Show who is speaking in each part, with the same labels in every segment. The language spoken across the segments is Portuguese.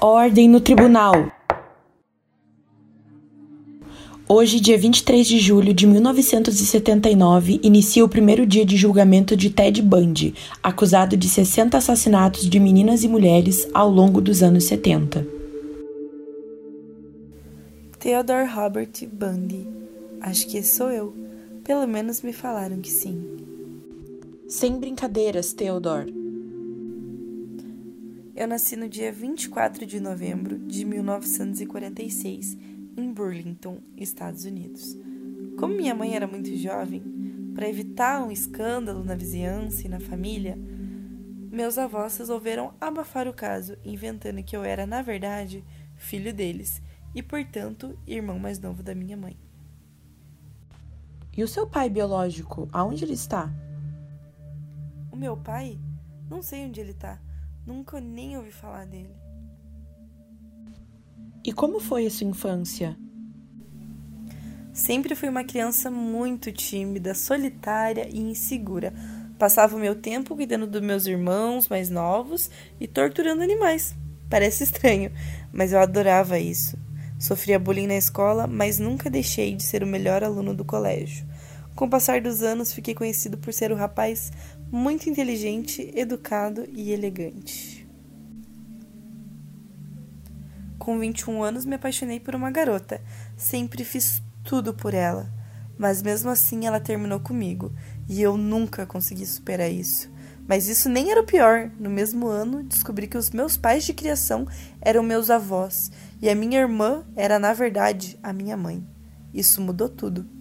Speaker 1: Ordem no tribunal. Hoje, dia 23 de julho de 1979, inicia o primeiro dia de julgamento de Ted Bundy, acusado de 60 assassinatos de meninas e mulheres ao longo dos anos 70.
Speaker 2: Theodore Robert Bundy. Acho que sou eu. Pelo menos me falaram que sim.
Speaker 1: Sem brincadeiras, Theodore.
Speaker 2: Eu nasci no dia 24 de novembro de 1946, em Burlington, Estados Unidos. Como minha mãe era muito jovem, para evitar um escândalo na vizinhança e na família, meus avós resolveram abafar o caso, inventando que eu era, na verdade, filho deles e, portanto, irmão mais novo da minha mãe.
Speaker 1: E o seu pai biológico, aonde ele está?
Speaker 2: O meu pai? Não sei onde ele está. Nunca nem ouvi falar dele.
Speaker 1: E como foi a sua infância?
Speaker 2: Sempre fui uma criança muito tímida, solitária e insegura. Passava o meu tempo cuidando dos meus irmãos mais novos e torturando animais. Parece estranho, mas eu adorava isso. Sofria bullying na escola, mas nunca deixei de ser o melhor aluno do colégio. Com o passar dos anos, fiquei conhecido por ser o rapaz muito inteligente, educado e elegante. Com 21 anos, me apaixonei por uma garota. Sempre fiz tudo por ela. Mas mesmo assim, ela terminou comigo. E eu nunca consegui superar isso. Mas isso nem era o pior. No mesmo ano, descobri que os meus pais de criação eram meus avós. E a minha irmã era, na verdade, a minha mãe. Isso mudou tudo.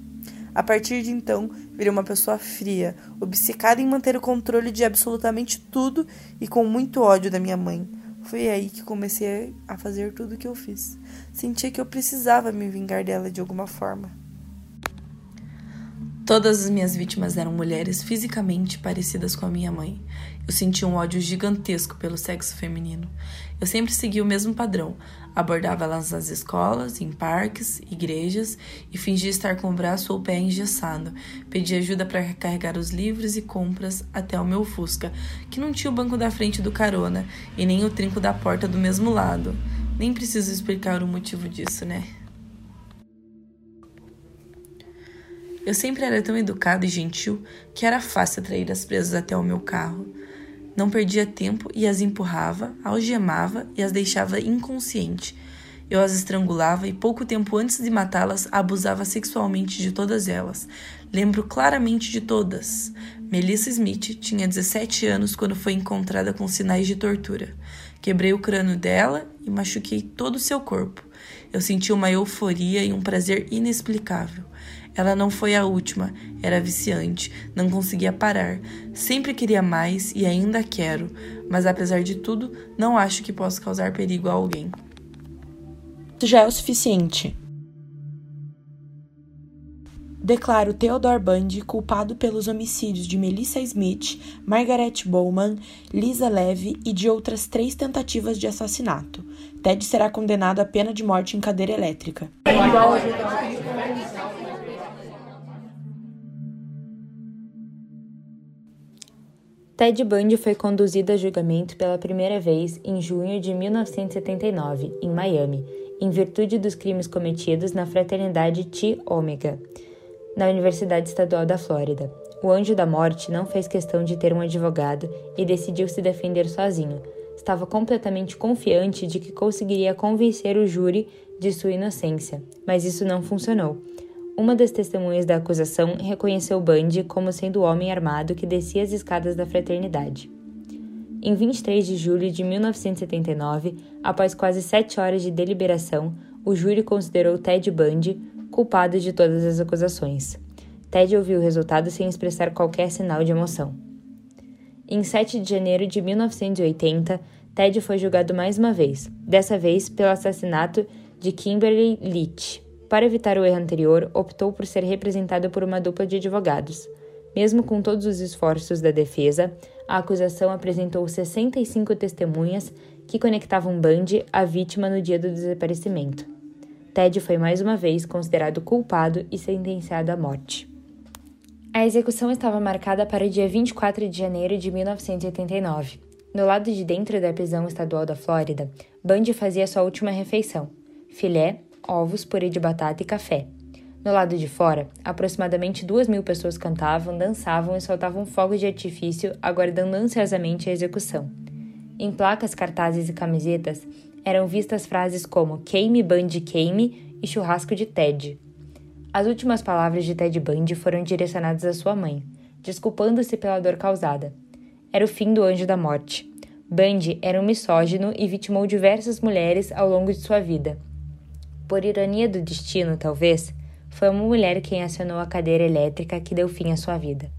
Speaker 2: A partir de então, virei uma pessoa fria, obcecada em manter o controle de absolutamente tudo e com muito ódio da minha mãe. Foi aí que comecei a fazer tudo o que eu fiz. Sentia que eu precisava me vingar dela de alguma forma. Todas as minhas vítimas eram mulheres fisicamente parecidas com a minha mãe. Eu sentia um ódio gigantesco pelo sexo feminino. Eu sempre seguia o mesmo padrão. Abordava elas nas escolas, em parques, igrejas e fingia estar com o braço ou o pé engessado. Pedia ajuda para carregar os livros e compras até o meu Fusca, que não tinha o banco da frente do carona e nem o trinco da porta do mesmo lado. Nem preciso explicar o motivo disso, né? Eu sempre era tão educado e gentil que era fácil atrair as presas até o meu carro. Não perdia tempo e as empurrava, algemava e as deixava inconsciente. Eu as estrangulava e pouco tempo antes de matá-las abusava sexualmente de todas elas. Lembro claramente de todas. Melissa Smith tinha 17 anos quando foi encontrada com sinais de tortura. Quebrei o crânio dela e machuquei todo o seu corpo. Eu senti uma euforia e um prazer inexplicável. Ela não foi a última, era viciante, não conseguia parar. Sempre queria mais e ainda quero, mas apesar de tudo, não acho que possa causar perigo a alguém.
Speaker 1: Já é o suficiente. Declaro Theodore Bundy culpado pelos homicídios de Melissa Smith, Margaret Bowman, Lisa Levy e de outras três tentativas de assassinato. Ted será condenado à pena de morte em cadeira elétrica.
Speaker 3: Ted Bundy foi conduzido a julgamento pela primeira vez em junho de 1979, em Miami, em virtude dos crimes cometidos na fraternidade Chi Omega, na Universidade Estadual da Flórida. O anjo da morte não fez questão de ter um advogado e decidiu se defender sozinho. Estava completamente confiante de que conseguiria convencer o júri de sua inocência, mas isso não funcionou. Uma das testemunhas da acusação reconheceu Bundy como sendo o homem armado que descia as escadas da fraternidade. Em 23 de julho de 1979, após quase sete horas de deliberação, o júri considerou Ted Bundy culpado de todas as acusações. Ted ouviu o resultado sem expressar qualquer sinal de emoção. Em 7 de janeiro de 1980, Ted foi julgado mais uma vez, dessa vez pelo assassinato de Kimberly Leach, para evitar o erro anterior, optou por ser representado por uma dupla de advogados. Mesmo com todos os esforços da defesa, a acusação apresentou 65 testemunhas que conectavam Bundy à vítima no dia do desaparecimento. Ted foi mais uma vez considerado culpado e sentenciado à morte. A execução estava marcada para o dia 24 de janeiro de 1989. No lado de dentro da prisão estadual da Flórida, Bundy fazia sua última refeição: filé, ovos, purê de batata e café. No lado de fora, aproximadamente duas mil pessoas cantavam, dançavam e soltavam fogos de artifício, aguardando ansiosamente a execução. Em placas, cartazes e camisetas eram vistas frases como queime, Bundy, queime e churrasco de Ted. As últimas palavras de Ted Bundy foram direcionadas à sua mãe, desculpando-se pela dor causada. Era o fim do anjo da morte. Bundy era um misógino e vitimou diversas mulheres ao longo de sua vida. Por ironia do destino, talvez, foi uma mulher quem acionou a cadeira elétrica que deu fim à sua vida.